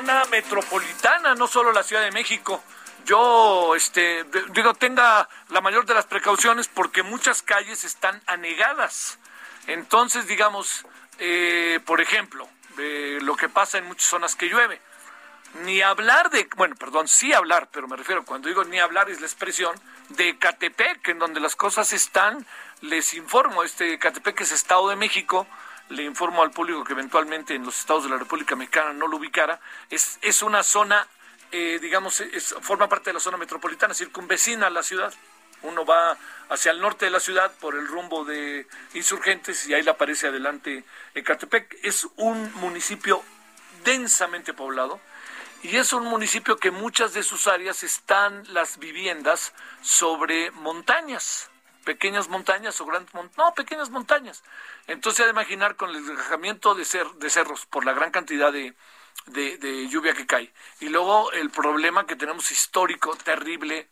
Metropolitana, no solo la Ciudad de México. Yo, este, digo, tenga la mayor de las precauciones porque muchas calles están anegadas. Entonces, digamos, eh, por ejemplo, eh, lo que pasa en muchas zonas que llueve. Ni hablar de, bueno, perdón, sí hablar, pero me refiero, cuando digo ni hablar es la expresión de Catepec, en donde las cosas están, les informo, este Catepec es Estado de México, le informo al público que eventualmente en los estados de la República Mexicana no lo ubicara, es, es una zona, eh, digamos, es- forma parte de la zona metropolitana, circunvecina a la ciudad. Uno va hacia el norte de la ciudad por el rumbo de insurgentes y ahí aparece adelante Ecatepec. Es un municipio densamente poblado y es un municipio que muchas de sus áreas están las viviendas sobre montañas, pequeñas montañas o grandes montañas, no, pequeñas montañas. Entonces, a imaginar con el desgajamiento de, cer- de cerros por la gran cantidad de, de, de lluvia que cae. Y luego el problema que tenemos histórico, terrible,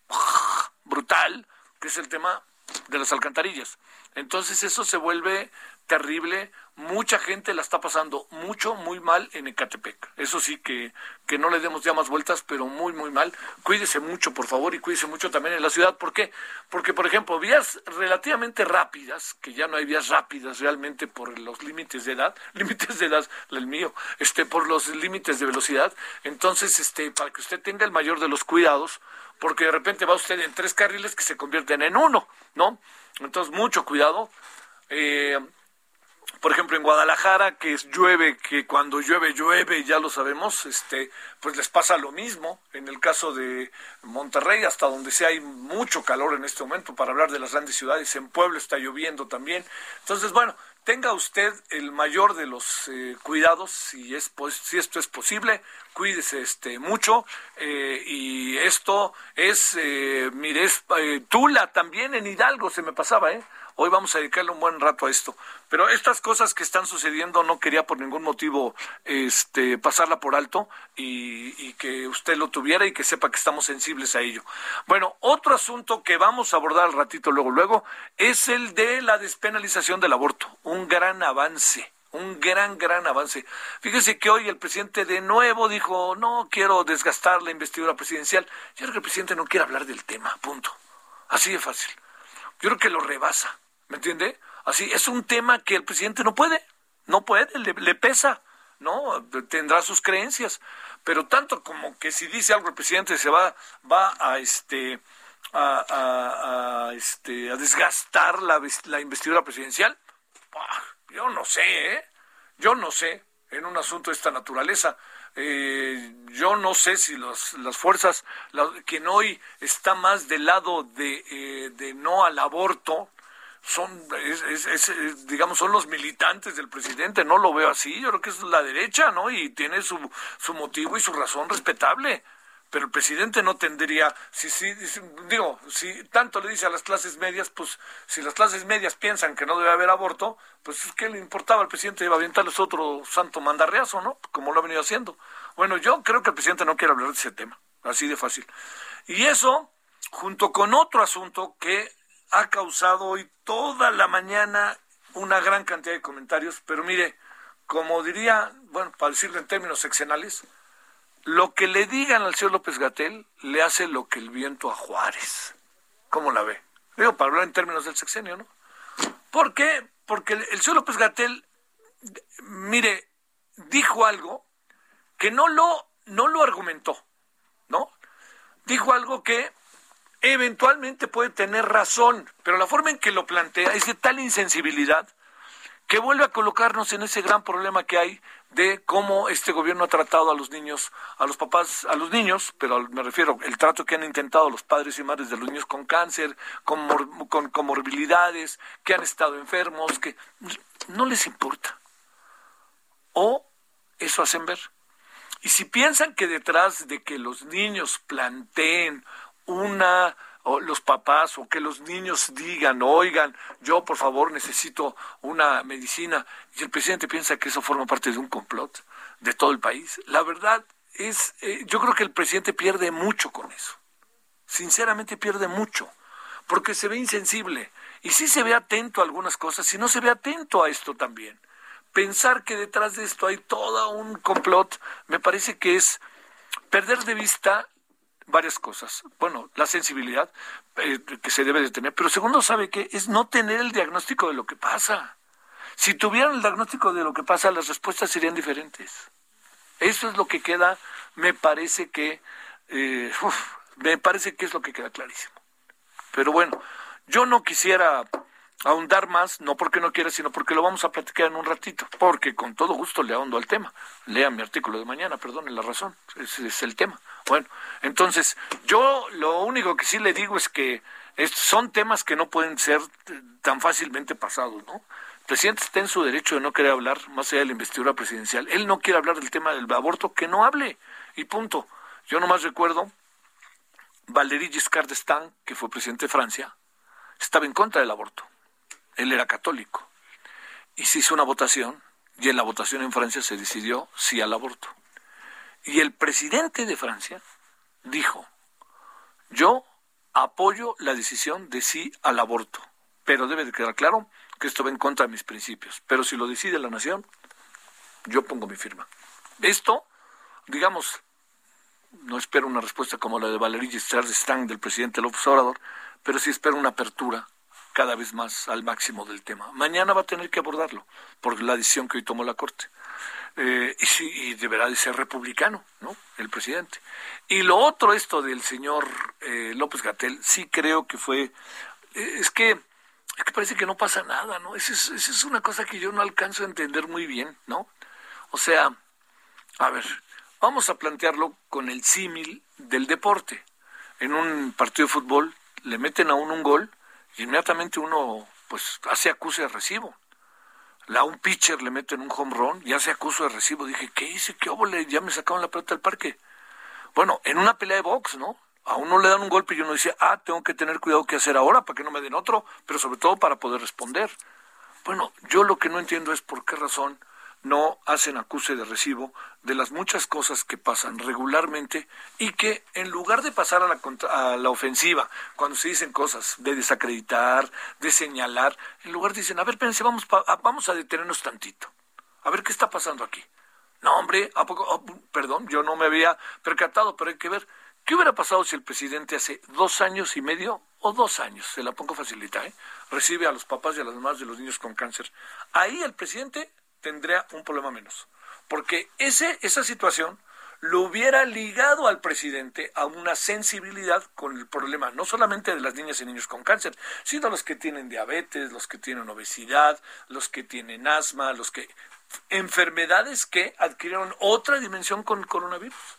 brutal, que es el tema de las alcantarillas. Entonces eso se vuelve terrible, mucha gente la está pasando mucho, muy mal en Ecatepec. Eso sí que, que no le demos ya más vueltas, pero muy, muy mal. Cuídese mucho, por favor, y cuídese mucho también en la ciudad. ¿Por qué? Porque, por ejemplo, vías relativamente rápidas, que ya no hay vías rápidas realmente por los límites de edad, límites de edad, el mío, este, por los límites de velocidad. Entonces, este, para que usted tenga el mayor de los cuidados, porque de repente va usted en tres carriles que se convierten en uno, ¿no? Entonces, mucho cuidado. Eh, por ejemplo, en Guadalajara, que es llueve, que cuando llueve, llueve, ya lo sabemos, este, pues les pasa lo mismo. En el caso de Monterrey, hasta donde sea hay mucho calor en este momento, para hablar de las grandes ciudades, en Pueblo está lloviendo también. Entonces, bueno, tenga usted el mayor de los eh, cuidados, si, es, pues, si esto es posible, cuídese este, mucho. eh, y esto es, eh, mire, es eh, Tula también en Hidalgo, se me pasaba, ¿eh? Hoy vamos a dedicarle un buen rato a esto. Pero estas cosas que están sucediendo no quería por ningún motivo este, pasarla por alto y, y que usted lo tuviera y que sepa que estamos sensibles a ello. Bueno, otro asunto que vamos a abordar al ratito luego, luego, es el de la despenalización del aborto. Un gran avance. Un gran, gran avance. Fíjese que hoy el presidente de nuevo dijo, no quiero desgastar la investidura presidencial. Yo creo que el presidente no quiere hablar del tema, punto. Así de fácil. Yo creo que lo rebasa. ¿Me entiende? Así, es un tema que el presidente no puede, no puede, le, pesa, ¿no? Tendrá sus creencias, pero tanto como que si dice algo el presidente se va, va a este a, este, a desgastar la, la investidura presidencial? yo no sé, ¿eh? Yo no sé en un asunto de esta naturaleza. Eh, yo no sé si los, las fuerzas, quien hoy está más del lado de, eh, de no al aborto, son, es, digamos, son los militantes del presidente, no lo veo así, yo creo que es la derecha, ¿no? Y tiene su, su motivo y su razón respetable pero el presidente no tendría, si, si, digo, si tanto le dice a las clases medias, pues si las clases medias piensan que no debe haber aborto, pues ¿qué le importaba al presidente? Iba a aventarles otro santo mandarreazo, ¿no? Como lo ha venido haciendo. Bueno, yo creo que el presidente no quiere hablar de ese tema, así de fácil. Y eso, junto con otro asunto que ha causado hoy toda la mañana una gran cantidad de comentarios, pero mire, como diría, bueno, para decirlo en términos seccionales, lo que le digan al señor López Gatel le hace lo que el viento a Juárez. ¿Cómo la ve? Digo, para hablar en términos del sexenio, ¿no? ¿Por qué? Porque el señor López Gatel, mire, dijo algo que no lo, no lo argumentó, ¿no? Dijo algo que eventualmente puede tener razón, pero la forma en que lo plantea es de tal insensibilidad que vuelve a colocarnos en ese gran problema que hay de cómo este gobierno ha tratado a los niños, a los papás, a los niños, pero me refiero el trato que han intentado los padres y madres de los niños con cáncer, con, con comorbilidades, que han estado enfermos, que no les importa. O eso hacen ver. Y si piensan que detrás de que los niños planteen una o los papás o que los niños digan, oigan, yo por favor necesito una medicina, y el presidente piensa que eso forma parte de un complot de todo el país. La verdad es, eh, yo creo que el presidente pierde mucho con eso. Sinceramente pierde mucho, porque se ve insensible. Y sí se ve atento a algunas cosas, y no se ve atento a esto también. Pensar que detrás de esto hay todo un complot, me parece que es perder de vista varias cosas. Bueno, la sensibilidad eh, que se debe de tener, pero segundo, ¿sabe qué? Es no tener el diagnóstico de lo que pasa. Si tuvieran el diagnóstico de lo que pasa, las respuestas serían diferentes. Eso es lo que queda, me parece que, eh, me parece que es lo que queda clarísimo. Pero bueno, yo no quisiera ahondar más, no porque no quiera, sino porque lo vamos a platicar en un ratito, porque con todo gusto le ahondo al tema. Lea mi artículo de mañana, perdone la razón, ese es el tema. Bueno, entonces, yo lo único que sí le digo es que son temas que no pueden ser tan fácilmente pasados, ¿no? El presidente está en su derecho de no querer hablar más allá de la investidura presidencial. Él no quiere hablar del tema del aborto, que no hable, y punto. Yo nomás recuerdo Valéry Giscard d'Estaing, que fue presidente de Francia, estaba en contra del aborto él era católico. Y se hizo una votación, y en la votación en Francia se decidió sí al aborto. Y el presidente de Francia dijo, yo apoyo la decisión de sí al aborto, pero debe de quedar claro que esto va en contra de mis principios. Pero si lo decide la nación, yo pongo mi firma. Esto, digamos, no espero una respuesta como la de Valéry Giscard del presidente López Obrador, pero sí espero una apertura cada vez más al máximo del tema. Mañana va a tener que abordarlo por la decisión que hoy tomó la Corte. Eh, y, deberá de ser republicano, ¿no? El presidente. Y lo otro, esto del señor eh, López Gatel, sí creo que fue, eh, es que, es que parece que no pasa nada, ¿no? Esa es, es una cosa que yo no alcanzo a entender muy bien, ¿no? O sea, a ver, vamos a plantearlo con el símil del deporte. En un partido de fútbol le meten a uno un gol inmediatamente uno pues hace acusa de recibo. A un pitcher le meten un home run y hace acuso de recibo. Dije, ¿qué hice? ¿Qué óvole? Ya me sacaron la pelota del parque. Bueno, en una pelea de box, ¿no? A uno le dan un golpe y uno dice, ah, tengo que tener cuidado qué hacer ahora para que no me den otro, pero sobre todo para poder responder. Bueno, yo lo que no entiendo es por qué razón no hacen acuse de recibo de las muchas cosas que pasan regularmente y que en lugar de pasar a la, a la ofensiva, cuando se dicen cosas de desacreditar, de señalar, en lugar dicen, a ver, espérense, vamos, vamos a detenernos tantito, a ver qué está pasando aquí. No, hombre, ¿a poco? Oh, perdón, yo no me había percatado, pero hay que ver. ¿Qué hubiera pasado si el presidente hace dos años y medio o dos años, se la pongo facilita, ¿eh? recibe a los papás y a las mamás de los niños con cáncer? Ahí el presidente tendría un problema menos. Porque ese, esa situación lo hubiera ligado al presidente a una sensibilidad con el problema no solamente de las niñas y niños con cáncer, sino los que tienen diabetes, los que tienen obesidad, los que tienen asma, los que enfermedades que adquirieron otra dimensión con el coronavirus.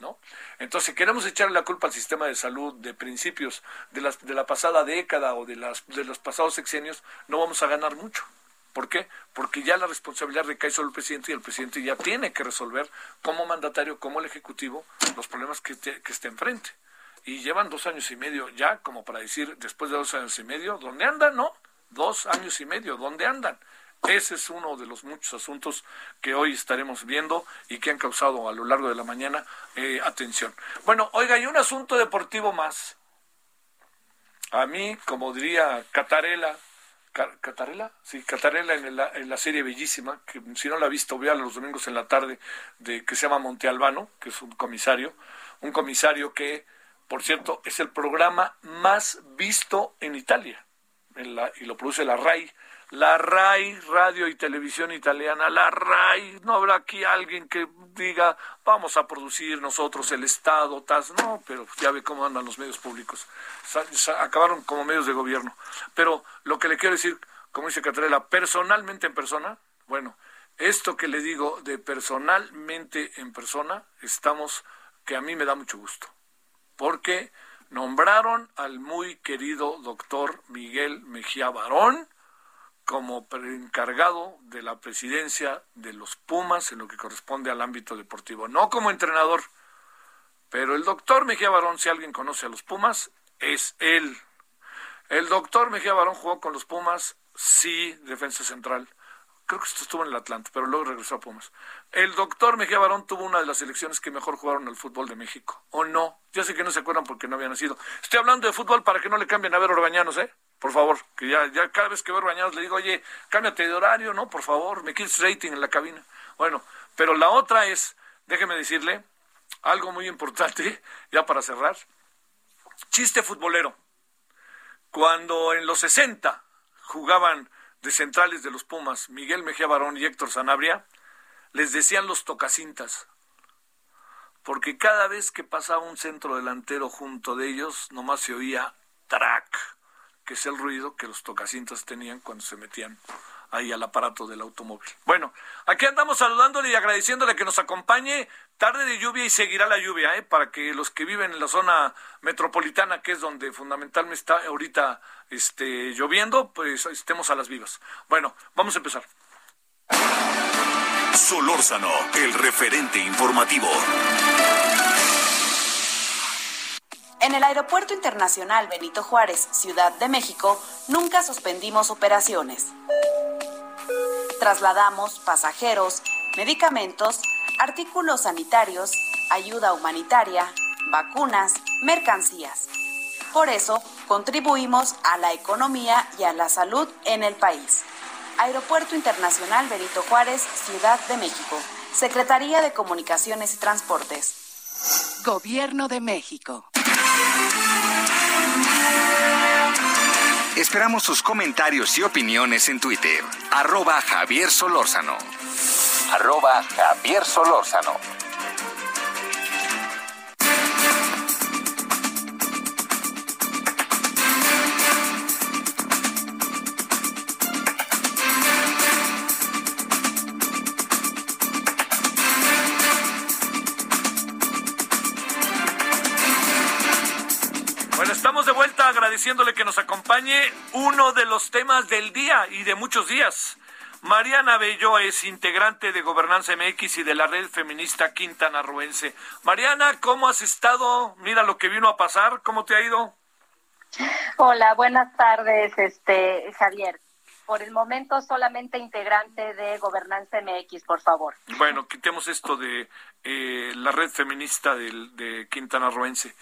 ¿No? Entonces, si queremos echarle la culpa al sistema de salud de principios de, las, de la pasada década o de, las, de los pasados sexenios, no vamos a ganar mucho. ¿Por qué? Porque ya la responsabilidad recae sobre el presidente y el presidente ya tiene que resolver como mandatario, como el ejecutivo, los problemas que, que esté enfrente. Y llevan dos años y medio ya, como para decir, después de dos años y medio, ¿dónde andan? No, dos años y medio, ¿dónde andan? Ese es uno de los muchos asuntos que hoy estaremos viendo y que han causado a lo largo de la mañana eh, atención. Bueno, oiga, y un asunto deportivo más. A mí, como diría Catarela, Catarela, sí, Catarela en la, en la, serie bellísima, que si no la ha visto, vea los domingos en la tarde, de, que se llama Monte Albano, que es un comisario, un comisario que, por cierto, es el programa más visto en Italia, y lo produce la RAI, la RAI, Radio y Televisión Italiana, la RAI, no habrá aquí alguien que diga, vamos a producir nosotros el Estado, tas, no, pero ya ve cómo andan los medios públicos, acabaron como medios de gobierno. Pero lo que le quiero decir, como dice Catarela, personalmente en persona, bueno, esto que le digo de personalmente en persona, estamos, que a mí me da mucho gusto, porque nombraron al muy querido doctor Miguel Mejía Barón, como encargado de la presidencia de los Pumas en lo que corresponde al ámbito deportivo, no como entrenador. Pero el doctor Mejía Barón, si alguien conoce a los Pumas, es él. El doctor Mejía Barón jugó con los Pumas, sí, defensa central. Creo que esto estuvo en el Atlante, pero luego regresó a Pumas. El doctor Mejía Barón tuvo una de las selecciones que mejor jugaron al fútbol de México. ¿O no? Ya sé que no se acuerdan porque no había nacido. Estoy hablando de fútbol para que no le cambien a ver Orbañanos, ¿eh? Por favor, que ya, ya cada vez que veo bañados le digo, oye, cámbiate de horario, ¿no? Por favor, me quieres rating en la cabina. Bueno, pero la otra es, déjeme decirle, algo muy importante, ya para cerrar, chiste futbolero. Cuando en los 60 jugaban de centrales de los Pumas Miguel Mejía Barón y Héctor Sanabria, les decían los tocacintas, porque cada vez que pasaba un centro delantero junto de ellos, nomás se oía track que es el ruido que los tocacintas tenían cuando se metían ahí al aparato del automóvil. Bueno, aquí andamos saludándole y agradeciéndole que nos acompañe. Tarde de lluvia y seguirá la lluvia, ¿eh? para que los que viven en la zona metropolitana, que es donde fundamentalmente está ahorita este, lloviendo, pues estemos a las vivas. Bueno, vamos a empezar. Solórzano, el referente informativo. En el Aeropuerto Internacional Benito Juárez, Ciudad de México, nunca suspendimos operaciones. Trasladamos pasajeros, medicamentos, artículos sanitarios, ayuda humanitaria, vacunas, mercancías. Por eso, contribuimos a la economía y a la salud en el país. Aeropuerto Internacional Benito Juárez, Ciudad de México. Secretaría de Comunicaciones y Transportes. Gobierno de México. Esperamos sus comentarios y opiniones en Twitter. Arroba Javier Solórzano. Javier Solórzano. Agradeciéndole que nos acompañe uno de los temas del día y de muchos días. Mariana Bello es integrante de Gobernanza MX y de la red feminista Quintana Ruense. Mariana, ¿cómo has estado? Mira lo que vino a pasar, ¿cómo te ha ido? Hola, buenas tardes, este Javier. Por el momento solamente integrante de Gobernanza MX, por favor. Bueno, quitemos esto de eh, la red feminista de, de Quintana Ruense.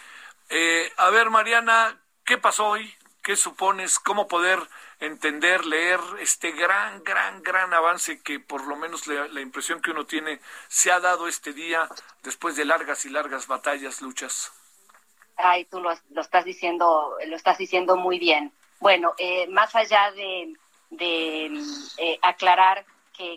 Eh, a ver, Mariana, ¿Qué pasó hoy? ¿Qué supones? ¿Cómo poder entender, leer este gran, gran, gran avance que por lo menos la, impresión que uno tiene se ha dado este día después de largas y largas batallas, luchas? Ay, tú lo, estás diciendo, lo estás diciendo muy bien. Bueno, eh, más allá de, eh, aclarar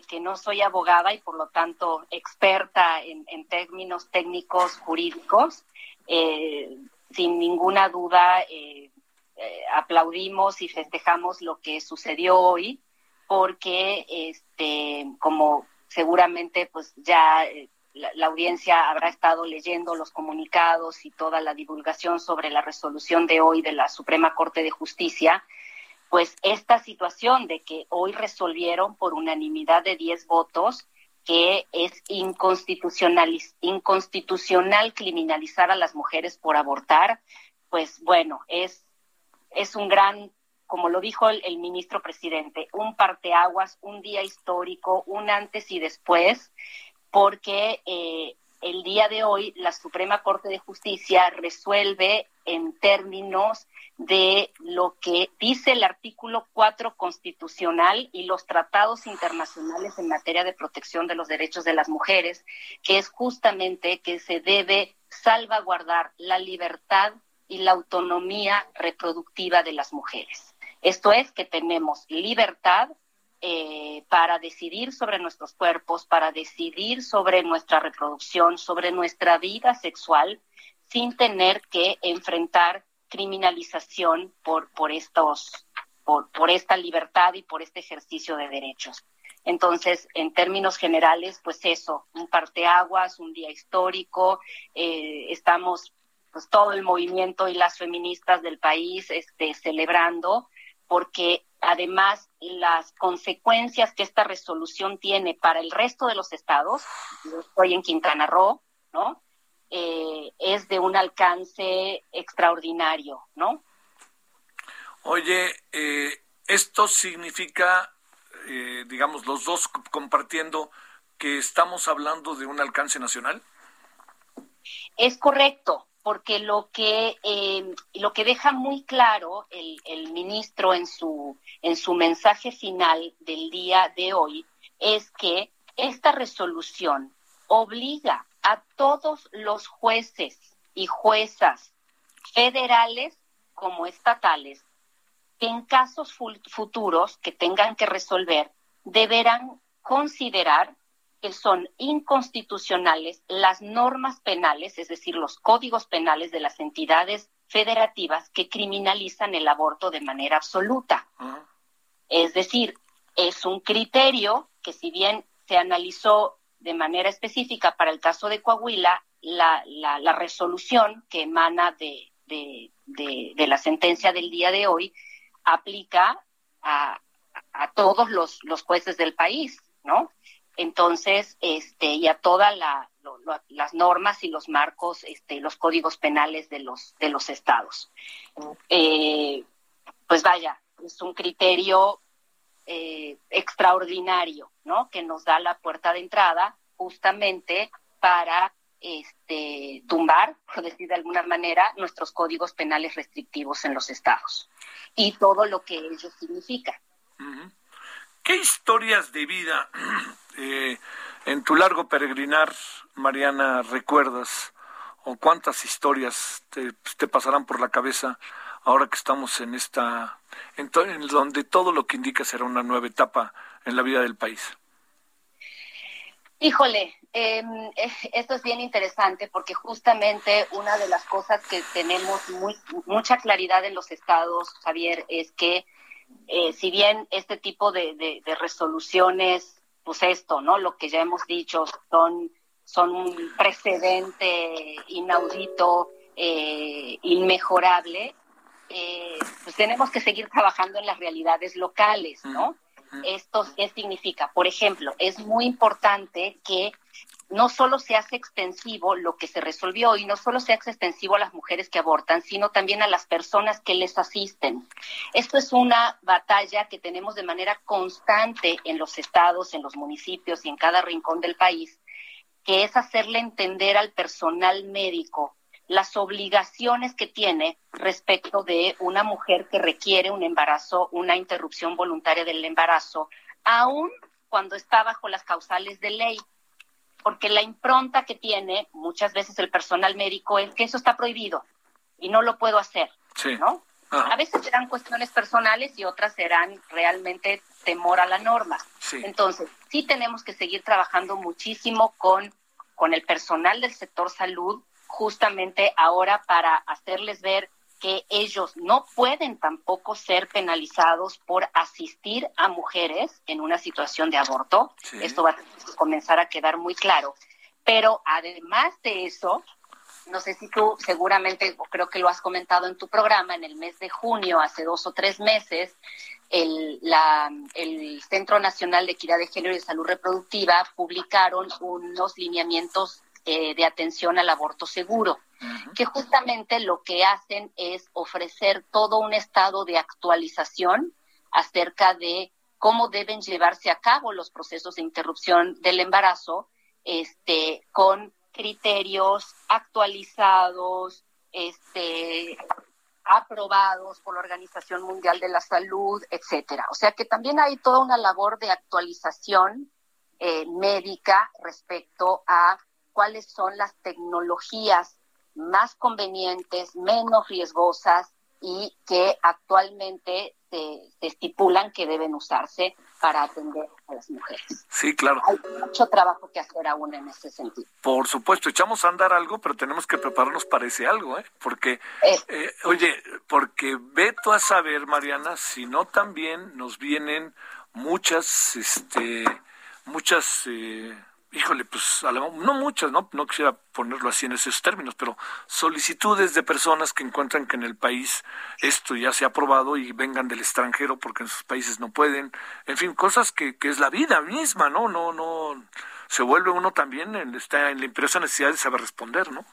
que, no soy abogada y por lo tanto experta en, términos técnicos jurídicos. Eh, sin ninguna duda, eh, eh, aplaudimos y festejamos lo que sucedió hoy, porque, este, como seguramente, pues ya la, audiencia habrá estado leyendo los comunicados y toda la divulgación sobre la resolución de hoy de la Suprema Corte de Justicia, pues esta situación de que hoy resolvieron por unanimidad de 10 votos que es inconstitucional, inconstitucional criminalizar a las mujeres por abortar, pues bueno, es, es un gran, como lo dijo el, ministro presidente, un parteaguas, un día histórico, un antes y después, porque eh, el día de hoy la Suprema Corte de Justicia resuelve en términos de lo que dice el artículo 4 constitucional y los tratados internacionales en materia de protección de los derechos de las mujeres, que es justamente que se debe salvaguardar la libertad y la autonomía reproductiva de las mujeres. Esto es que tenemos libertad eh, para decidir sobre nuestros cuerpos, para decidir sobre nuestra reproducción, sobre nuestra vida sexual, sin tener que enfrentar criminalización por, por, estos, por, por esta libertad y por este ejercicio de derechos. Entonces, en términos generales, pues eso, un parteaguas, un día histórico, eh, estamos pues todo el movimiento y las feministas del país este, celebrando, porque además las consecuencias que esta resolución tiene para el resto de los estados, yo estoy en Quintana Roo, ¿no? Eh, es de un alcance extraordinario, ¿no? Oye, eh, esto significa, eh, digamos, los dos compartiendo que estamos hablando de un alcance nacional. Es correcto porque lo que, eh, lo que deja muy claro el, el, ministro en su, en su mensaje final del día de hoy es que esta resolución obliga a todos los jueces y juezas federales como estatales que en casos futuros que tengan que resolver deberán considerar que son inconstitucionales las normas penales, es decir, los códigos penales de las entidades federativas que criminalizan el aborto de manera absoluta. Es decir, es un criterio que si bien se analizó de manera específica para el caso de Coahuila, la, la, resolución que emana de, de, de, la sentencia del día de hoy aplica a, a todos los, los jueces del país, ¿no? entonces, este, y a todas las normas y los marcos, este, los códigos penales de los, de los estados. Eh, pues vaya, es un criterio eh, extraordinario, ¿no? Que nos da la puerta de entrada justamente para este, tumbar, por decir de alguna manera, nuestros códigos penales restrictivos en los estados y todo lo que ello significa. ¿Qué historias de vida eh, en tu largo peregrinar, Mariana, recuerdas? ¿O cuántas historias te, pasarán por la cabeza ahora que estamos en esta, en, donde todo lo que indica será una nueva etapa en la vida del país? Híjole, em, eh, esto es bien interesante porque justamente una de las cosas que tenemos mucha claridad en los estados, Javier, es que eh, si bien este tipo de, resoluciones, pues esto, ¿no? Lo que ya hemos dicho, son, son un precedente inaudito, eh, inmejorable, eh, pues tenemos que seguir trabajando en las realidades locales, ¿no? Esto, ¿qué significa? Por ejemplo, es muy importante que no solo se hace extensivo lo que se resolvió y no solo se hace extensivo a las mujeres que abortan, sino también a las personas que les asisten. Esto es una batalla que tenemos de manera constante en los estados, en los municipios y en cada rincón del país, que es hacerle entender al personal médico las obligaciones que tiene respecto de una mujer que requiere un embarazo, una interrupción voluntaria del embarazo, aun cuando está bajo las causales de ley porque la impronta que tiene muchas veces el personal médico es que eso está prohibido y no lo puedo hacer, ¿no? A veces serán cuestiones personales y otras serán realmente temor a la norma. Entonces, sí tenemos que seguir trabajando muchísimo con, con el personal del sector salud, justamente ahora para hacerles ver que ellos no pueden tampoco ser penalizados por asistir a mujeres en una situación de aborto. Esto va a comenzar a quedar muy claro. Pero además de eso, no sé si tú seguramente, creo que lo has comentado en tu programa, en el mes de junio, hace dos o tres meses, el, el Centro Nacional de Equidad de Género y Salud Reproductiva publicaron unos lineamientos eh, de atención al aborto seguro, que justamente lo que hacen es ofrecer todo un estado de actualización acerca de cómo deben llevarse a cabo los procesos de interrupción del embarazo, este, con criterios actualizados, este, aprobados por la Organización Mundial de la Salud, etcétera. O sea que también hay toda una labor de actualización eh, médica respecto a cuáles son las tecnologías más convenientes, menos riesgosas y que actualmente se, estipulan que deben usarse para atender a las mujeres. Sí, claro. Hay mucho trabajo que hacer aún en ese sentido. Por supuesto, echamos a andar algo, pero tenemos que prepararnos para ese algo, ¿eh? Porque. Eh, oye, porque veto a saber, Mariana, si no también nos vienen muchas, este, muchas... Eh, híjole, pues no muchas, ¿no? No quisiera ponerlo así en esos términos, pero solicitudes de personas que encuentran que en el país esto ya se ha aprobado y vengan del extranjero porque en sus países no pueden, en fin, cosas que, que es la vida misma, ¿no? No, no, se vuelve uno también, en, está en la imperiosa necesidad de saber responder, ¿no?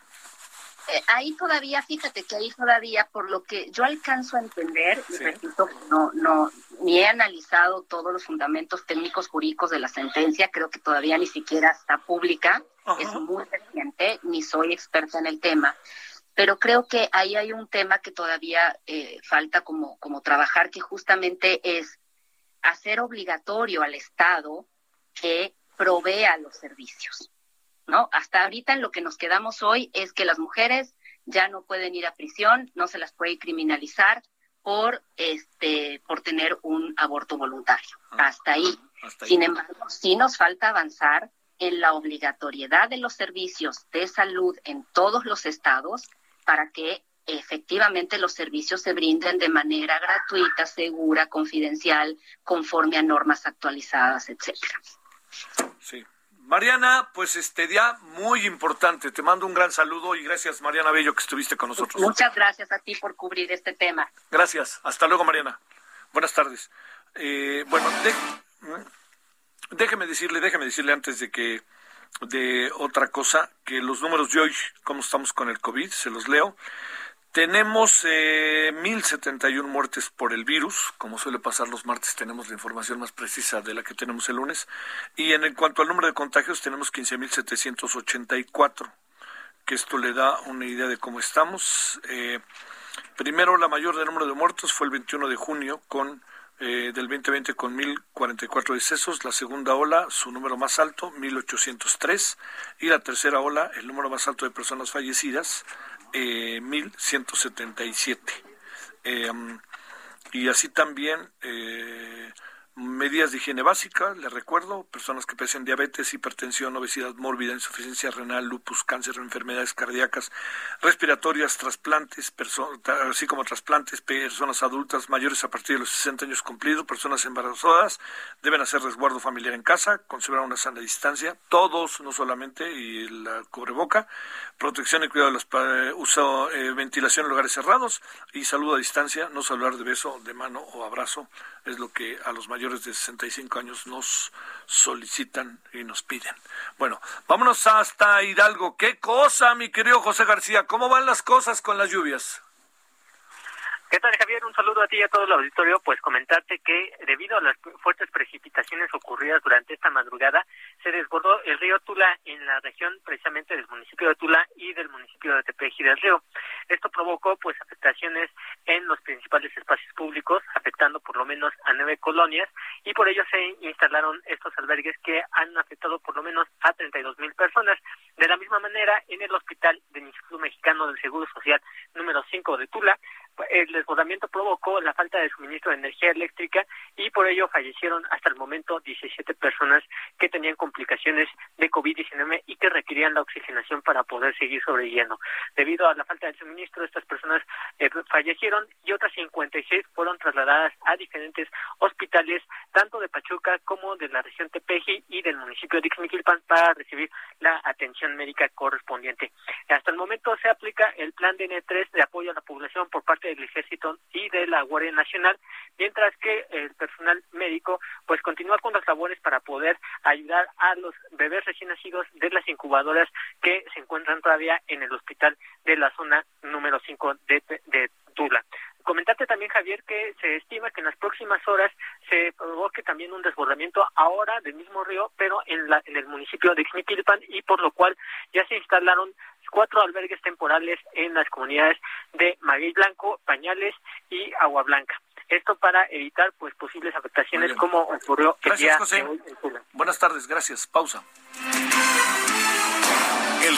Eh, ahí todavía, fíjate que ahí todavía, por lo que yo alcanzo a entender, y repito, no, no, ni he analizado todos los fundamentos técnicos jurídicos de la sentencia, creo que todavía ni siquiera está pública, es muy reciente, ni soy experta en el tema, pero creo que ahí hay un tema que todavía eh, falta como, como trabajar, que justamente es hacer obligatorio al Estado que provea los servicios. ¿No? Hasta ahorita en lo que nos quedamos hoy es que las mujeres ya no pueden ir a prisión, no se las puede criminalizar por este por tener un aborto voluntario. Ah, hasta, ahí. Sin embargo, sí nos falta avanzar en la obligatoriedad de los servicios de salud en todos los estados para que efectivamente los servicios se brinden de manera gratuita, segura, confidencial, conforme a normas actualizadas, etcétera. Sí, Mariana, pues este día muy importante. Te mando un gran saludo y gracias, Mariana Bello, que estuviste con nosotros. Muchas gracias a ti por cubrir este tema. Gracias. Hasta luego, Mariana. Buenas tardes. Eh, bueno, déjeme decirle, déjeme decirle antes de que de otra cosa, que los números de hoy, cómo estamos con el COVID, se los leo. Tenemos eh, 1.071 muertes por el virus. Como suele pasar los martes, tenemos la información más precisa de la que tenemos el lunes. Y en cuanto al número de contagios, tenemos 15.784, que esto le da una idea de cómo estamos. Eh, primero, la mayor del número de muertos fue el 21 de junio con eh, del 2020 con 1.044 decesos, la segunda ola, su número más alto, 1.803, y la tercera ola, el número más alto de personas fallecidas, eh, 1177. Eh, y así también eh, Medidas de higiene básica, les recuerdo, personas que padecen diabetes, hipertensión, obesidad mórbida, insuficiencia renal, lupus, cáncer, enfermedades cardíacas, respiratorias, trasplantes, así como trasplantes, personas adultas mayores a partir de los 60 años cumplidos, personas embarazadas, deben hacer resguardo familiar en casa, considerar una sana distancia, todos, no solamente, y la cubreboca, protección y cuidado de los eh, uso, eh, ventilación en lugares cerrados y saludo a distancia, no hablar de beso, de mano o abrazo, es lo que a los mayores de 65 años nos solicitan y nos piden. Bueno, vámonos hasta Hidalgo. ¿Qué cosa, mi querido José García? ¿Cómo van las cosas con las lluvias? ¿Qué tal, Javier? Un saludo a ti y a todo el auditorio. Pues comentarte que debido a las fuertes precipitaciones ocurridas durante esta madrugada, se desbordó el río Tula en la región precisamente del municipio de Tula y del municipio de Tepeji del Río. Esto provocó pues afectaciones en los principales espacios públicos, afectando por lo menos a nueve colonias y por ello se instalaron estos albergues que han afectado por lo menos a 32 mil personas. De la misma manera, en el Hospital del Instituto Mexicano del Seguro Social número 5 de Tula, el desbordamiento provocó la falta de suministro de energía eléctrica y por ello fallecieron hasta el momento 17 personas que tenían complicaciones de COVID-19 y que requerían la oxigenación para poder seguir sobreviviendo. Debido a la falta de suministro, estas personas eh, fallecieron y otras 56 fueron trasladadas a diferentes hospitales, tanto de Pachuca como de la región Tepeji y del municipio de Ixmiquilpan para recibir la atención médica correspondiente. Hasta el momento se aplica el plan DN3 de apoyo a la población por parte del Ejército y de la Guardia Nacional, mientras que el personal médico pues continúa con las labores para poder ayudar a los bebés recién nacidos de las incubadoras que se encuentran todavía en el hospital de la zona número 5 de, de Tula. Comentarte también, Javier, que se estima que en las próximas horas se provoque también un desbordamiento ahora del mismo río, pero en, la, en el municipio de Xmiquilpan y por lo cual ya se instalaron cuatro albergues temporales en las comunidades de Maguey Blanco, Pañales y Agua Blanca. Esto para evitar pues posibles afectaciones como ocurrió el día de hoy en Tula. Buenas tardes, gracias. Pausa. El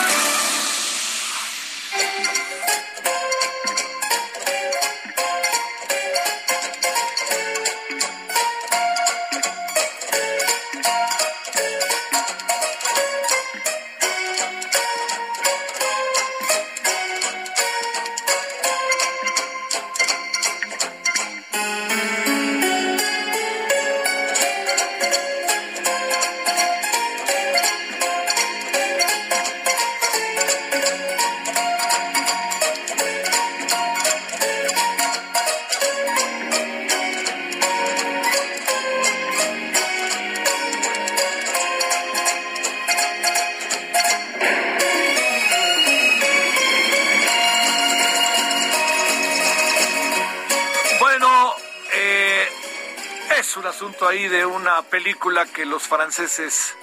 Película que los franceses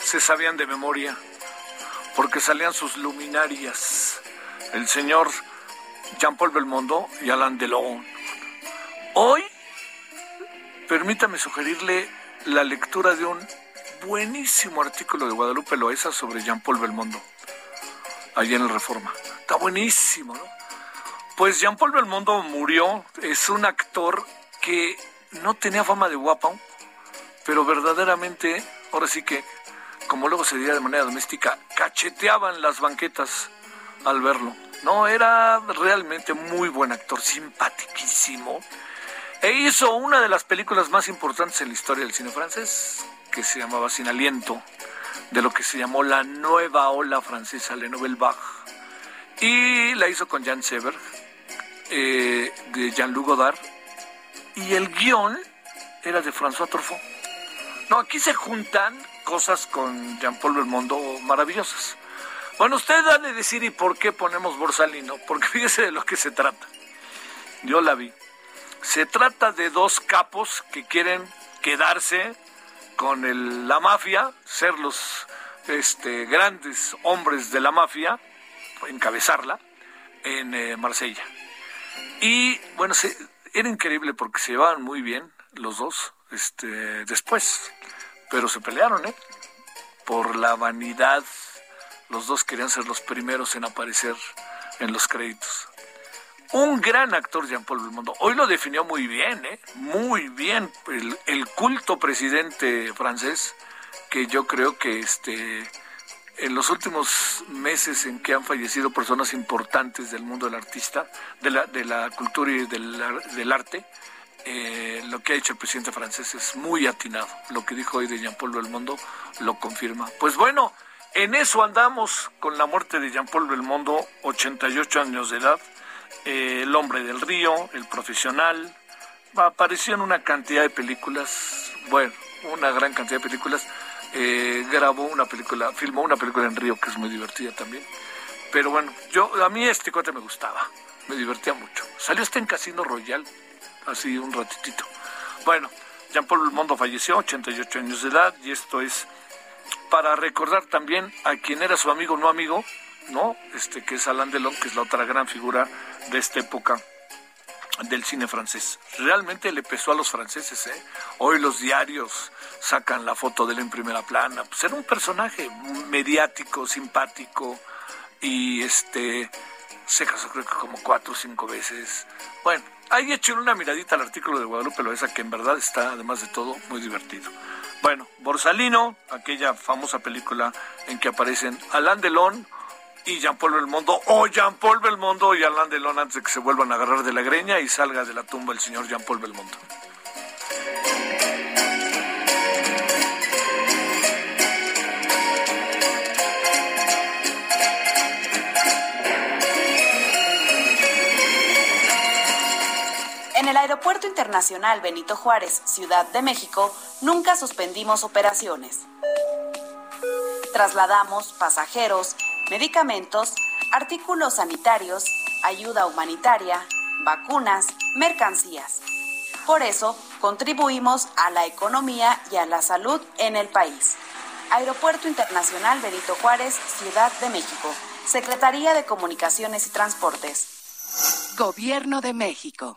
se sabían de memoria, porque salían sus luminarias, el señor Jean-Paul Belmondo y Alain Delon. Hoy, permítame sugerirle la lectura de un buenísimo artículo de Guadalupe Loesa sobre Jean-Paul Belmondo, allí en el Reforma. Está buenísimo, ¿no? Pues Jean-Paul Belmondo murió, es un actor que no tenía fama de guapo, pero verdaderamente, ahora sí que, como luego se diría de manera doméstica, cacheteaban las banquetas al verlo. No, era realmente muy buen actor, simpaticísimo. E hizo una de las películas más importantes en la historia del cine francés, que se llamaba Sin Aliento, de lo que se llamó la nueva ola francesa, Le Nouvelle Vague. Y la hizo con Jan Seberg, eh, de Jean-Luc Godard, y el guion era de François Truffaut. No, aquí se juntan cosas con Jean-Paul Belmondo maravillosas. Bueno, usted ha de decir y por qué ponemos Borsalino, porque fíjese de lo que se trata. Yo la vi. Se trata de dos capos que quieren quedarse con la mafia, ser los este, grandes hombres de la mafia, encabezarla, en eh, Marsella. Y bueno, se- era increíble porque se llevaban muy bien los dos este, después, pero se pelearon, ¿eh? Por la vanidad. Los dos querían ser los primeros en aparecer en los créditos. Un gran actor, Jean-Paul Belmondo. Hoy lo definió muy bien, ¿eh? Muy bien. El, el culto presidente francés, que yo creo que este, en los últimos meses en que han fallecido personas importantes del mundo del artista, de la, de la cultura y del, del arte, eh, lo que ha hecho el presidente francés es muy atinado. Lo que dijo hoy de Jean-Paul Belmondo lo confirma. Pues bueno, en eso andamos con la muerte de Jean-Paul Belmondo, 88 años de edad, eh, El hombre del río, El profesional, apareció en una cantidad de películas, bueno, una gran cantidad de películas. eh, grabó una película, filmó una película en Río que es muy divertida también. Pero bueno, yo a mí este cuate me gustaba, me divertía mucho. Salió este en Casino Royal, así un ratitito. Bueno, Jean Paul Mondo falleció, 88 años de edad, y esto es para recordar también a quien era su amigo, no amigo, ¿no? Este que es Alain Delon, que es la otra gran figura de esta época del cine francés. Realmente le pesó a los franceses, ¿eh? Hoy los diarios sacan la foto de él en primera plana. Pues era un personaje mediático, simpático y este se casó creo que como cuatro o cinco veces. Bueno, ahí echen una miradita al artículo de Guadalupe Loesa que en verdad está, además de todo, muy divertido. Bueno, Borsalino, aquella famosa película en que aparecen Alain Delon, y Jean-Paul Belmondo, o Jean-Paul Belmondo y Alain Delon antes de que se vuelvan a agarrar de la greña y salga de la tumba el señor Jean-Paul Belmondo. El Aeropuerto Internacional Benito Juárez, Ciudad de México, nunca suspendimos operaciones. Trasladamos pasajeros, medicamentos, artículos sanitarios, ayuda humanitaria, vacunas, mercancías. Por eso, contribuimos a la economía y a la salud en el país. Aeropuerto Internacional Benito Juárez, Ciudad de México. Secretaría de Comunicaciones y Transportes. Gobierno de México.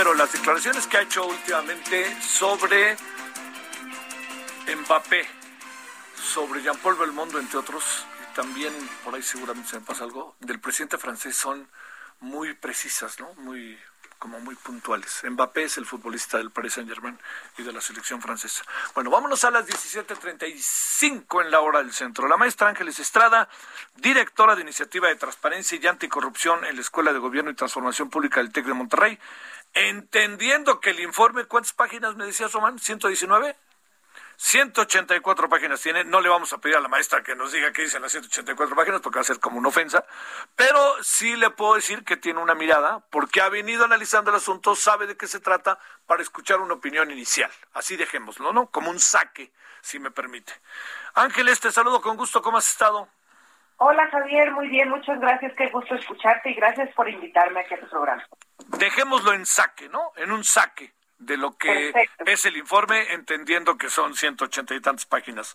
Reitero las declaraciones que ha hecho últimamente sobre Mbappé, sobre Jean-Paul Belmondo, entre otros, también, por ahí seguramente se me pasa algo, del presidente francés son muy precisas, ¿no? Muy como muy puntuales. Mbappé es el futbolista del Paris Saint-Germain y de la selección francesa. Bueno, vámonos a las 17:35 en la hora del centro. La maestra Ángeles Estrada, directora de Iniciativa de Transparencia y Anticorrupción en la Escuela de Gobierno y Transformación Pública del TEC de Monterrey, entendiendo que el informe, ¿cuántas páginas me decías, Román? ¿119? 184 páginas tiene. No le vamos a pedir a la maestra que nos diga qué dicen las 184 páginas porque va a ser como una ofensa. Pero sí le puedo decir que tiene una mirada porque ha venido analizando el asunto, sabe de qué se trata para escuchar una opinión inicial. Así dejémoslo, ¿no? Como un saque, si me permite. Ángeles, te saludo con gusto. ¿Cómo has estado? Hola Javier, muy bien, muchas gracias, qué gusto escucharte y gracias por invitarme aquí a tu programa. Dejémoslo en saque, ¿no? En un saque de lo que es el informe, entendiendo que son ciento ochenta y tantas páginas.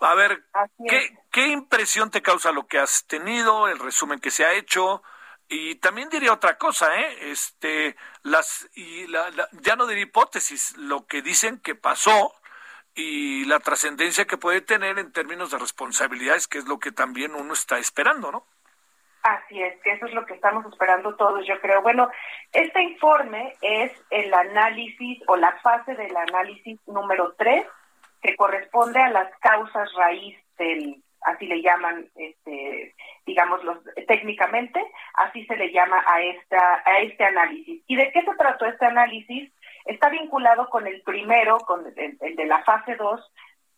A ver, ¿qué, ¿qué impresión te causa lo que has tenido, el resumen que se ha hecho? Y también diría otra cosa, ¿eh? Este, las, y la, ya no diría hipótesis, lo que dicen que pasó y la trascendencia que puede tener en términos de responsabilidades, que es lo que también uno está esperando, ¿no? Así es, que eso es lo que estamos esperando todos, yo creo. Bueno, este informe es el análisis o la fase del análisis número 3, que corresponde a las causas raíz del, así le llaman, este, digamos, los, técnicamente, así se le llama a, esta, a este análisis. ¿Y de qué se trató este análisis? Está vinculado con el primero, con el, de la fase 2,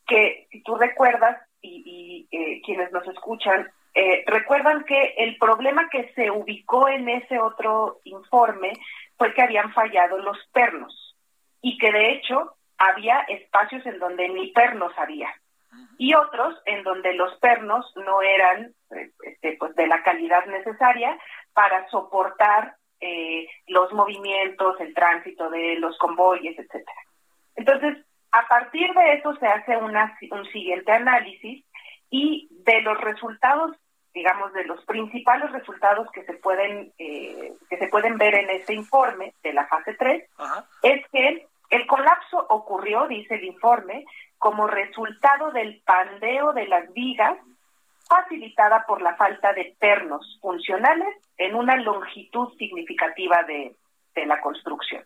que si tú recuerdas, y, y eh, quienes nos escuchan, eh, recuerdan que el problema que se ubicó en ese otro informe fue que habían fallado los pernos y que de hecho había espacios en donde ni pernos había y otros en donde los pernos no eran eh, este, pues de la calidad necesaria para soportar eh, los movimientos, el tránsito de los convoyes, etcétera. Entonces, a partir de eso se hace una, un siguiente análisis y de los resultados digamos, de los principales resultados que se pueden eh, que se pueden ver en este informe de la fase 3 es que el colapso ocurrió, dice el informe, como resultado del pandeo de las vigas facilitada por la falta de pernos funcionales en una longitud significativa de, de la construcción.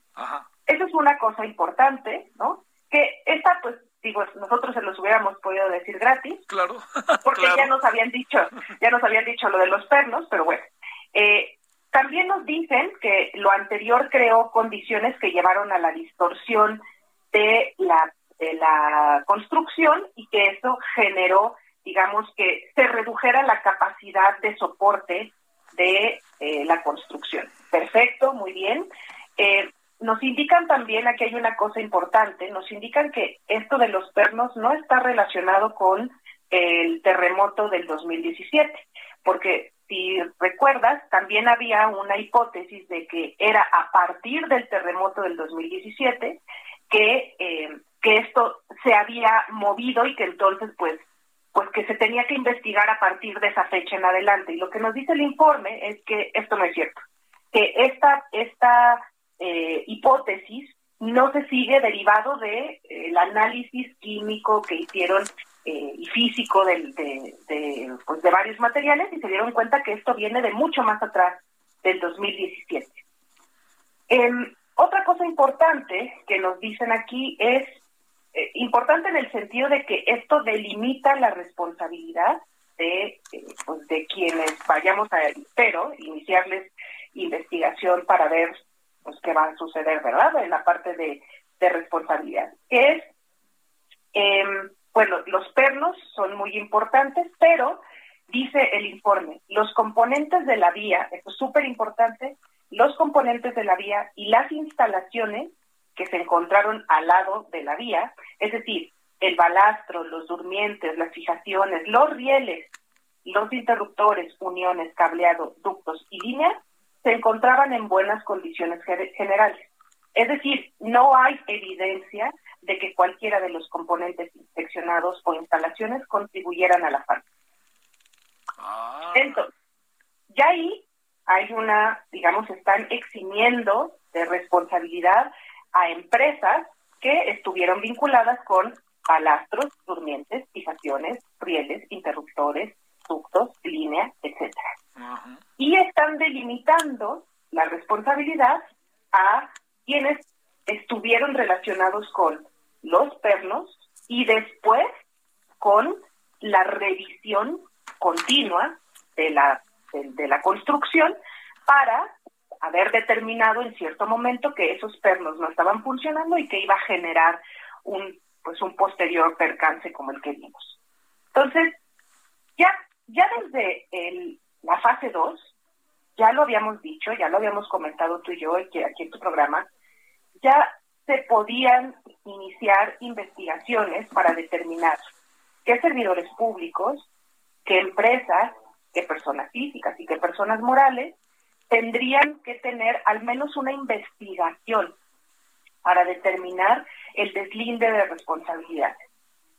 Eso es una cosa importante, ¿no? Que esta, pues, digo, nosotros se los hubiéramos podido decir gratis. Claro. porque ya nos habían dicho, ya nos habían dicho lo de los pernos, pero bueno. Eh, también nos dicen que lo anterior creó condiciones que llevaron a la distorsión de la, de la construcción y que eso generó, digamos, que se redujera la capacidad de soporte de eh, la construcción. Perfecto, muy bien. Eh, nos indican también, aquí hay una cosa importante, nos indican que esto de los pernos no está relacionado con el terremoto del 2017, porque si recuerdas, también había una hipótesis de que era a partir del terremoto del 2017 que, eh, que esto se había movido y que entonces pues pues que se tenía que investigar a partir de esa fecha en adelante. Y lo que nos dice el informe es que esto no es cierto, que esta, esta eh, hipótesis no se sigue derivado de el análisis químico que hicieron eh, y físico de, de, pues de varios materiales y se dieron cuenta que esto viene de mucho más atrás del 2017. Em, otra cosa importante que nos dicen aquí es eh, importante en el sentido de que esto delimita la responsabilidad de, eh, pues de quienes vayamos a, pero iniciarles investigación para ver pues qué va a suceder, ¿verdad? En la parte de, de responsabilidad. Es, eh, bueno, los pernos son muy importantes, pero dice el informe, los componentes de la vía, esto es súper importante, los componentes de la vía y las instalaciones que se encontraron al lado de la vía, es decir, el balastro, los durmientes, las fijaciones, los rieles, los interruptores, uniones, cableado, ductos y líneas, se encontraban en buenas condiciones generales. Es decir, no hay evidencia de que cualquiera de los componentes inspeccionados o instalaciones contribuyeran a la falta. Ah. Entonces, ya ahí hay una, digamos, están eximiendo de responsabilidad a empresas que estuvieron vinculadas con palastros, durmientes, fijaciones, rieles, interruptores, ductos, líneas, etcétera. Y están delimitando la responsabilidad a quienes estuvieron relacionados con los pernos y después con la revisión continua de la, de la construcción para haber determinado en cierto momento que esos pernos no estaban funcionando y que iba a generar un pues un posterior percance como el que vimos. Entonces, ya ya desde el, la fase 2, ya lo habíamos dicho, ya lo habíamos comentado tú y yo aquí, aquí en tu programa, ya se podían iniciar investigaciones para determinar qué servidores públicos, qué empresas, qué personas físicas y qué personas morales tendrían que tener al menos una investigación para determinar el deslinde de responsabilidad.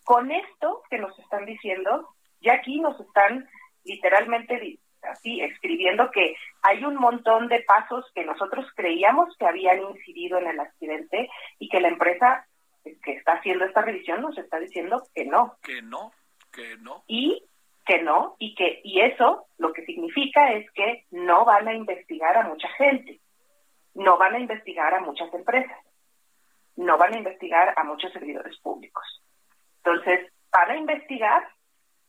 Con esto que nos están diciendo, ya aquí nos están literalmente así escribiendo que hay un montón de pasos que nosotros creíamos que habían incidido en el accidente y que la empresa que está haciendo esta revisión nos está diciendo que no. Que no, que no. Y que no, y que y eso lo que significa es que no van a investigar a mucha gente, no van a investigar a muchas empresas, no van a investigar a muchos servidores públicos. Entonces, van a investigar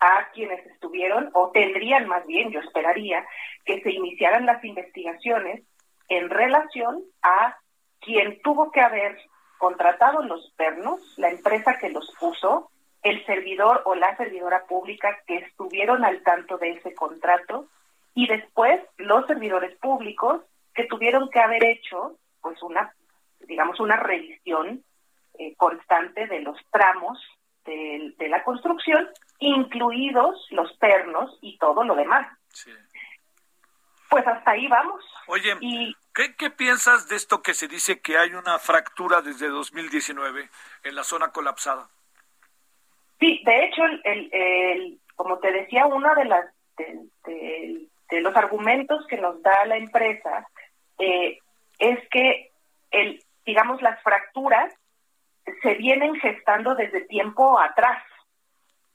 a quienes estuvieron, o tendrían más bien, yo esperaría, que se iniciaran las investigaciones en relación a quien tuvo que haber contratado los pernos, la empresa que los puso, el servidor o la servidora pública que estuvieron al tanto de ese contrato y después los servidores públicos que tuvieron que haber hecho pues una digamos una revisión eh, constante de los tramos de, la construcción, incluidos los pernos y todo lo demás. Pues hasta ahí vamos. Oye, y, ¿qué, piensas de esto que se dice que hay una fractura desde 2019 en la zona colapsada? Sí, de hecho, el, como te decía, uno de, las, de, los argumentos que nos da la empresa eh, es que, el, digamos, las fracturas se vienen gestando desde tiempo atrás.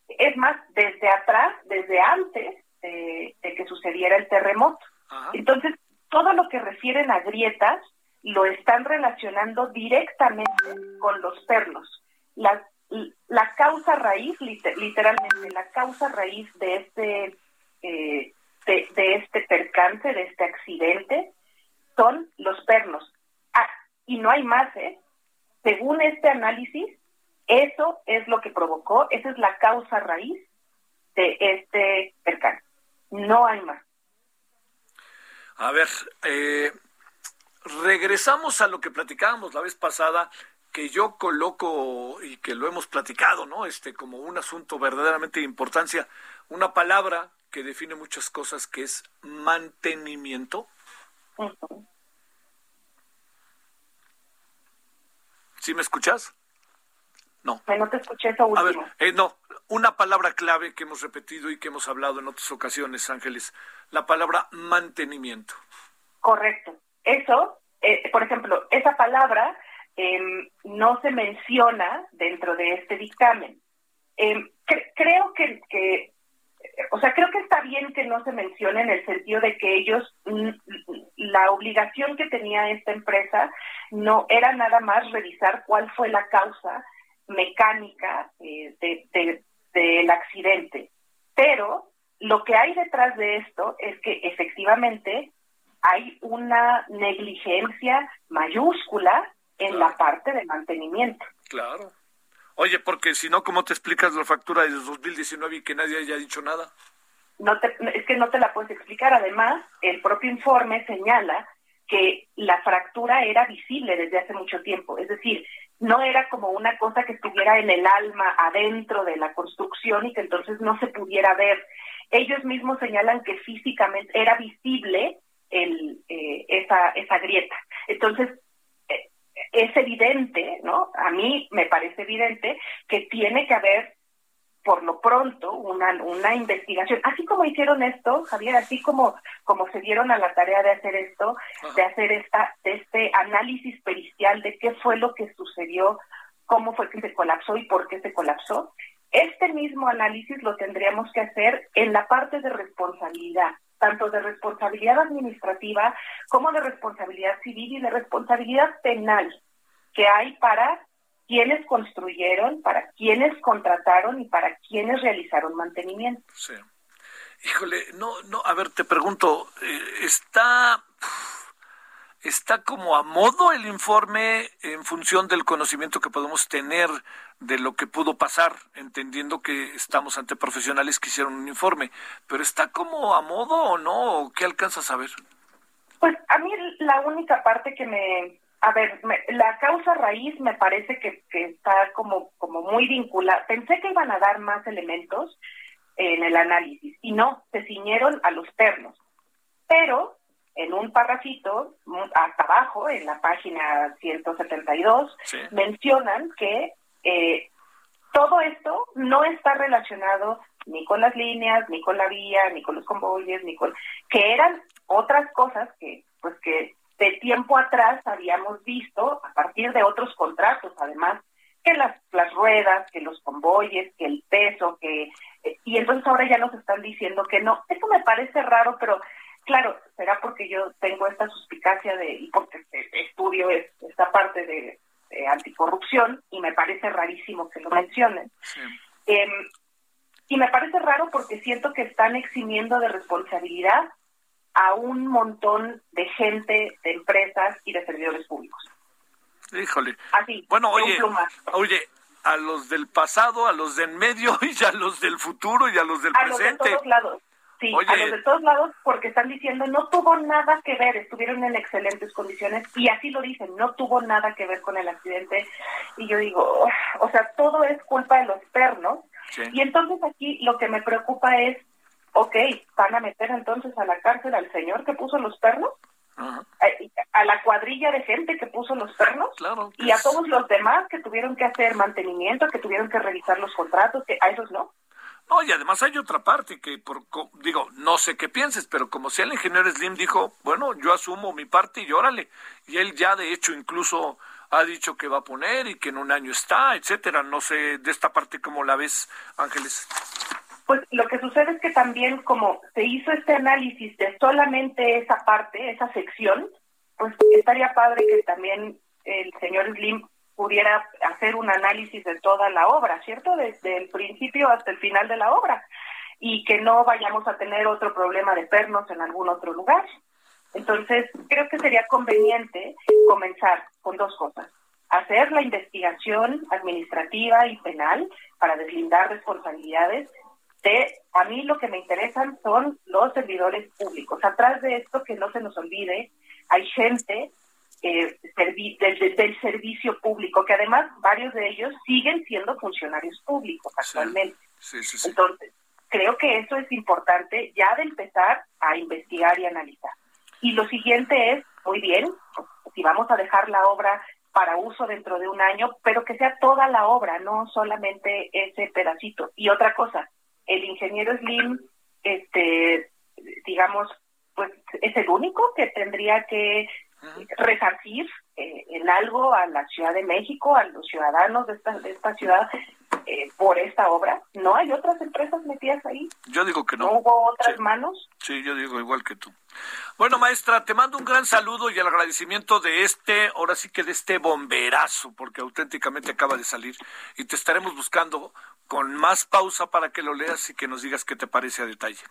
Es más, desde atrás, desde antes de, que sucediera el terremoto. Entonces, todo lo que refieren a grietas lo están relacionando directamente con los pernos. Las, la causa raíz, literalmente, la causa raíz de este, eh, de, este percance, de este accidente, son los pernos. Ah, y no hay más, ¿eh? Según este análisis, eso es lo que provocó, esa es la causa raíz de este percance. No hay más. A ver, eh, regresamos a lo que platicábamos la vez pasada, que yo coloco y que lo hemos platicado, ¿no? Este como un asunto verdaderamente de importancia, una palabra que define muchas cosas que es mantenimiento. ¿Sí me escuchas? No. No te escuché eso último. A ver, eh, no, una palabra clave que hemos repetido y que hemos hablado en otras ocasiones, Ángeles, la palabra mantenimiento. Correcto. Eso, eh, por ejemplo, esa palabra em, no se menciona dentro de este dictamen. Em, creo que, o sea, creo que está bien que no se mencione en el sentido de que ellos, la obligación que tenía esta empresa no era nada más revisar cuál fue la causa mecánica eh, de, del accidente. Pero lo que hay detrás de esto es que efectivamente hay una negligencia mayúscula en la parte de mantenimiento. Claro. Oye, porque si no, ¿cómo te explicas la factura de 2019 y que nadie haya dicho nada? No te, es que no te la puedes explicar. Además, el propio informe señala que la fractura era visible desde hace mucho tiempo. Es decir, no era como una cosa que estuviera en el alma adentro de la construcción y que entonces no se pudiera ver. Ellos mismos señalan que físicamente era visible el, eh, esa, esa grieta. Entonces, es evidente, ¿no? A mí me parece evidente que tiene que haber por lo pronto una, una investigación, así como hicieron esto, Javier, así como, como se dieron a la tarea de hacer esto, de hacer esta, este análisis pericial de qué fue lo que sucedió, cómo fue que se colapsó y por qué se colapsó, este mismo análisis lo tendríamos que hacer en la parte de responsabilidad, tanto de responsabilidad administrativa como de responsabilidad civil y de responsabilidad penal que hay para quienes construyeron, para quienes contrataron y para quienes realizaron mantenimiento. Sí. Híjole, no, no, a ver, te pregunto, eh, ¿está, está como a modo el informe en función del conocimiento que podemos tener de lo que pudo pasar, entendiendo que estamos ante profesionales que hicieron un informe, pero está como a modo o no, ¿qué alcanzas a ver? Pues a mí la única parte que me a ver, la causa raíz me parece que, está como, como muy vinculada. Pensé que iban a dar más elementos en el análisis y no, se ciñeron a los ternos. Pero en un parrafito, hasta abajo, en la página 172, mencionan que eh, todo esto no está relacionado ni con las líneas, ni con la vía, ni con los convoyes, ni con que eran otras cosas que pues que de tiempo atrás habíamos visto, a partir de otros contratos, además, que las, las ruedas, que los convoyes, que el peso, que... Eh, y entonces ahora ya nos están diciendo que no. Eso me parece raro, pero claro, será porque yo tengo esta suspicacia de, y porque estudio esta parte de, anticorrupción, y me parece rarísimo que lo mencionen. Em, y me parece raro porque siento que están eximiendo de responsabilidad a un montón de gente, de empresas y de servidores públicos. Híjole. Así. Bueno, oye, oye, a los del pasado, a los de en medio y a los del futuro y a los del presente. A los de todos lados. Sí, a los de todos lados porque están diciendo no tuvo nada que ver, estuvieron en excelentes condiciones y así lo dicen, no tuvo nada que ver con el accidente. Y yo digo, o sea, todo es culpa de los pernos. Y entonces aquí lo que me preocupa es ok, van a meter entonces a la cárcel al señor que puso los pernos, a, la cuadrilla de gente que puso los pernos y a todos los demás que tuvieron que hacer mantenimiento, que tuvieron que revisar los contratos, que a esos no. No, y además hay otra parte que, por, digo, no sé qué pienses, pero como si el ingeniero Slim dijo, bueno, yo asumo mi parte y órale. Y él ya, de hecho, incluso ha dicho que va a poner y que en un año está, etcétera. No sé de esta parte cómo la ves, Ángeles. Pues lo que sucede es que también como se hizo este análisis de solamente esa parte, esa sección, pues estaría padre que también el señor Slim pudiera hacer un análisis de toda la obra, ¿cierto? Desde el principio hasta el final de la obra y que no vayamos a tener otro problema de pernos en algún otro lugar. Entonces, creo que sería conveniente comenzar con dos cosas. Hacer la investigación administrativa y penal para deslindar responsabilidades. De, a mí lo que me interesan son los servidores públicos. Atrás de esto, que no se nos olvide, hay gente eh, del, servicio público, que además varios de ellos siguen siendo funcionarios públicos actualmente. Entonces, creo que eso es importante ya de empezar a investigar y analizar. Y lo siguiente es, muy bien, si vamos a dejar la obra para uso dentro de un año, pero que sea toda la obra, no solamente ese pedacito. Y otra cosa, el ingeniero Slim, este, digamos, pues es el único que tendría que resarcir eh, en algo a la Ciudad de México, a los ciudadanos de esta, de esta ciudad eh, por esta obra. ¿No hay otras empresas metidas ahí? Yo digo que no. ¿No hubo otras manos? Sí, yo digo igual que tú. Bueno, maestra, te mando un gran saludo y el agradecimiento de este, ahora sí que de este bomberazo, porque auténticamente acaba de salir y te estaremos buscando con más pausa para que lo leas y que nos digas qué te parece a detalle.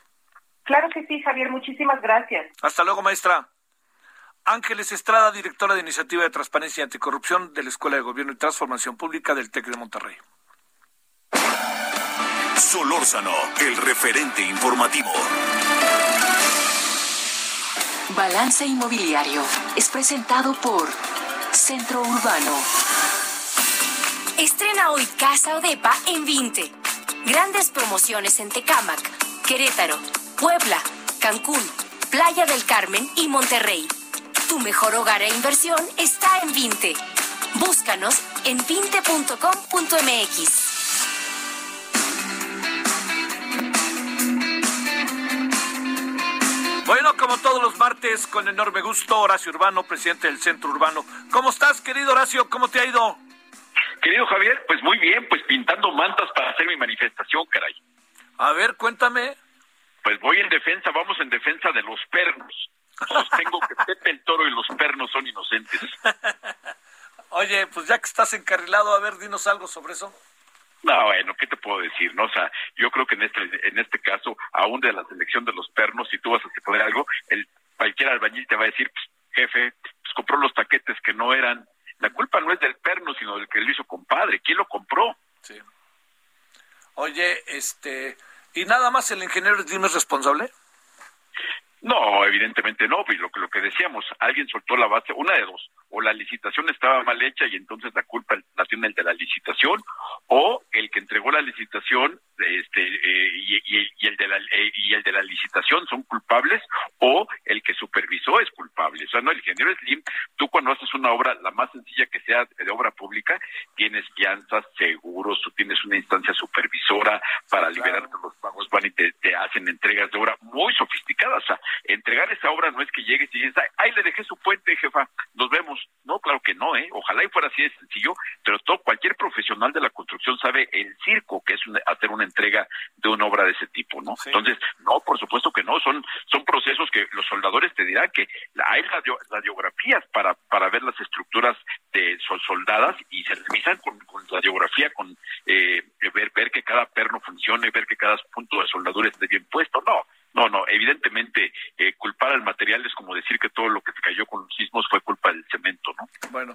Claro que sí, Javier, muchísimas gracias. Hasta luego, maestra. Ángeles Estrada, directora de Iniciativa de Transparencia y Anticorrupción de la Escuela de Gobierno y Transformación Pública del TEC de Monterrey. Solórzano, el referente informativo. Balance Inmobiliario es presentado por Centro Urbano. Estrena hoy Casa Odepa en 20. Grandes promociones en Tecámac, Querétaro, Puebla, Cancún, Playa del Carmen y Monterrey. Tu mejor hogar e inversión está en 20. Búscanos en 20.com.mx. Bueno, como todos los martes, con enorme gusto, Horacio Urbano, presidente del Centro Urbano. ¿Cómo estás, querido Horacio? ¿Cómo te ha ido? Querido Javier, pues muy bien, pues pintando mantas para hacer mi manifestación, caray. A ver, cuéntame. Pues voy en defensa, vamos en defensa de los pernos. Sostengo que Pepe el Toro y los pernos son inocentes. Oye, pues ya que estás encarrilado, a ver, dinos algo sobre eso. No, bueno, ¿qué te puedo decir? No, o sea, yo creo que en este en este caso, aún de la selección de los pernos, si tú vas a poner algo, el cualquier albañil te va a decir, pues, jefe, pues compró los taquetes que no eran. La culpa no es del perno, sino del que lo hizo compadre. ¿Quién lo compró? Sí. Oye, este, ¿y nada más el ingeniero Slim es responsable? No, evidentemente no, y lo que lo que decíamos, alguien soltó la base, una de dos, o la licitación estaba mal hecha y entonces la culpa la tiene el de la licitación, o el que entregó la licitación este eh, y, el de la eh, y el de la licitación son culpables o el que supervisó es culpable. O sea no el ingeniero Slim tú cuando haces una obra la más sencilla que sea de obra pública tienes fianzas seguros tú tienes una instancia supervisora para liberarte los pagos van y te, hacen entregas de obra muy sofisticadas. O sea entregar esa obra no es que llegues y dices ay le dejé su puente jefa nos vemos no claro que no eh ojalá y fuera así de sencillo pero todo cualquier profesional de la construcción sabe el circo que es hacer una entrega de una obra de ese tipo, ¿no? Entonces, no, por supuesto que no, son, son procesos que los soldadores te dirán que hay radiografías para, para ver las estructuras de soldadas y se revisan con, con radiografía, con eh, ver, ver que cada perno funcione, ver que cada punto de soldadura esté bien puesto, no. No, no, evidentemente eh, culpar al material es como decir que todo lo que cayó con los sismos fue culpa del cemento, ¿no? Bueno,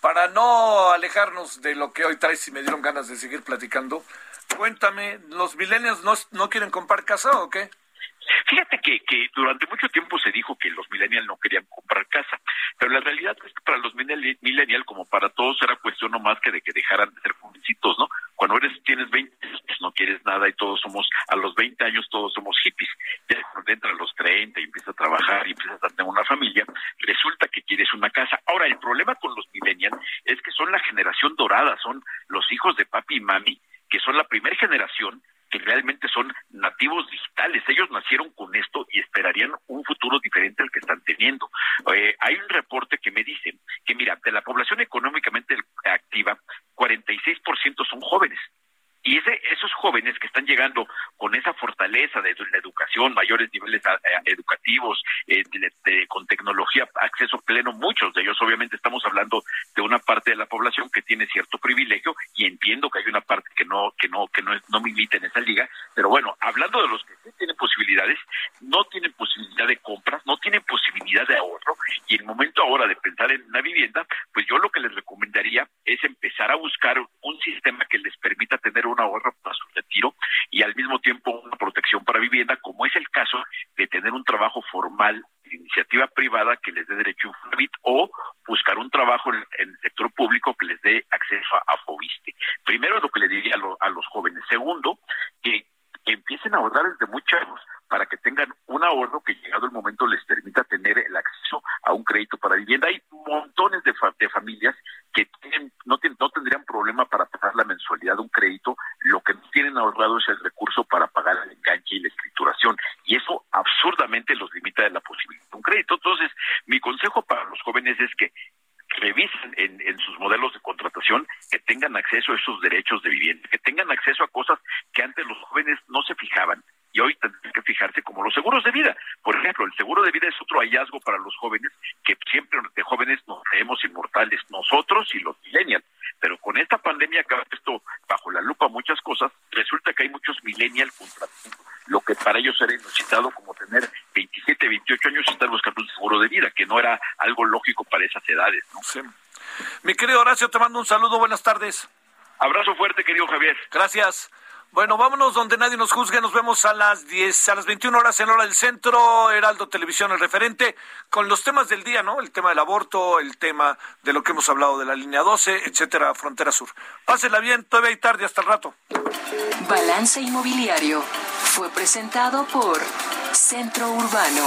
para no alejarnos de lo que hoy traes y me dieron ganas de seguir platicando, Cuéntame, ¿los millennials no, no quieren comprar casa o qué? Fíjate que, que durante mucho tiempo se dijo que los millennials no querían comprar casa, pero la realidad es que para los millennials, como para todos, era cuestión no más que de que dejaran de segundo, que, empiecen a ahorrar desde muy chavos para que tengan un ahorro que llegado el momento Te mando un saludo, buenas tardes. Abrazo fuerte, querido Javier. Gracias. Bueno, vámonos donde nadie nos juzgue. Nos vemos a las 10, a las 21 horas en hora del centro, Heraldo Televisión, el referente, con los temas del día, ¿no? El tema del aborto, el tema de lo que hemos hablado de la línea 12, etcétera, Frontera Sur. Pásenla bien, todavía hay tarde, hasta el rato. Balance Inmobiliario fue presentado por Centro Urbano.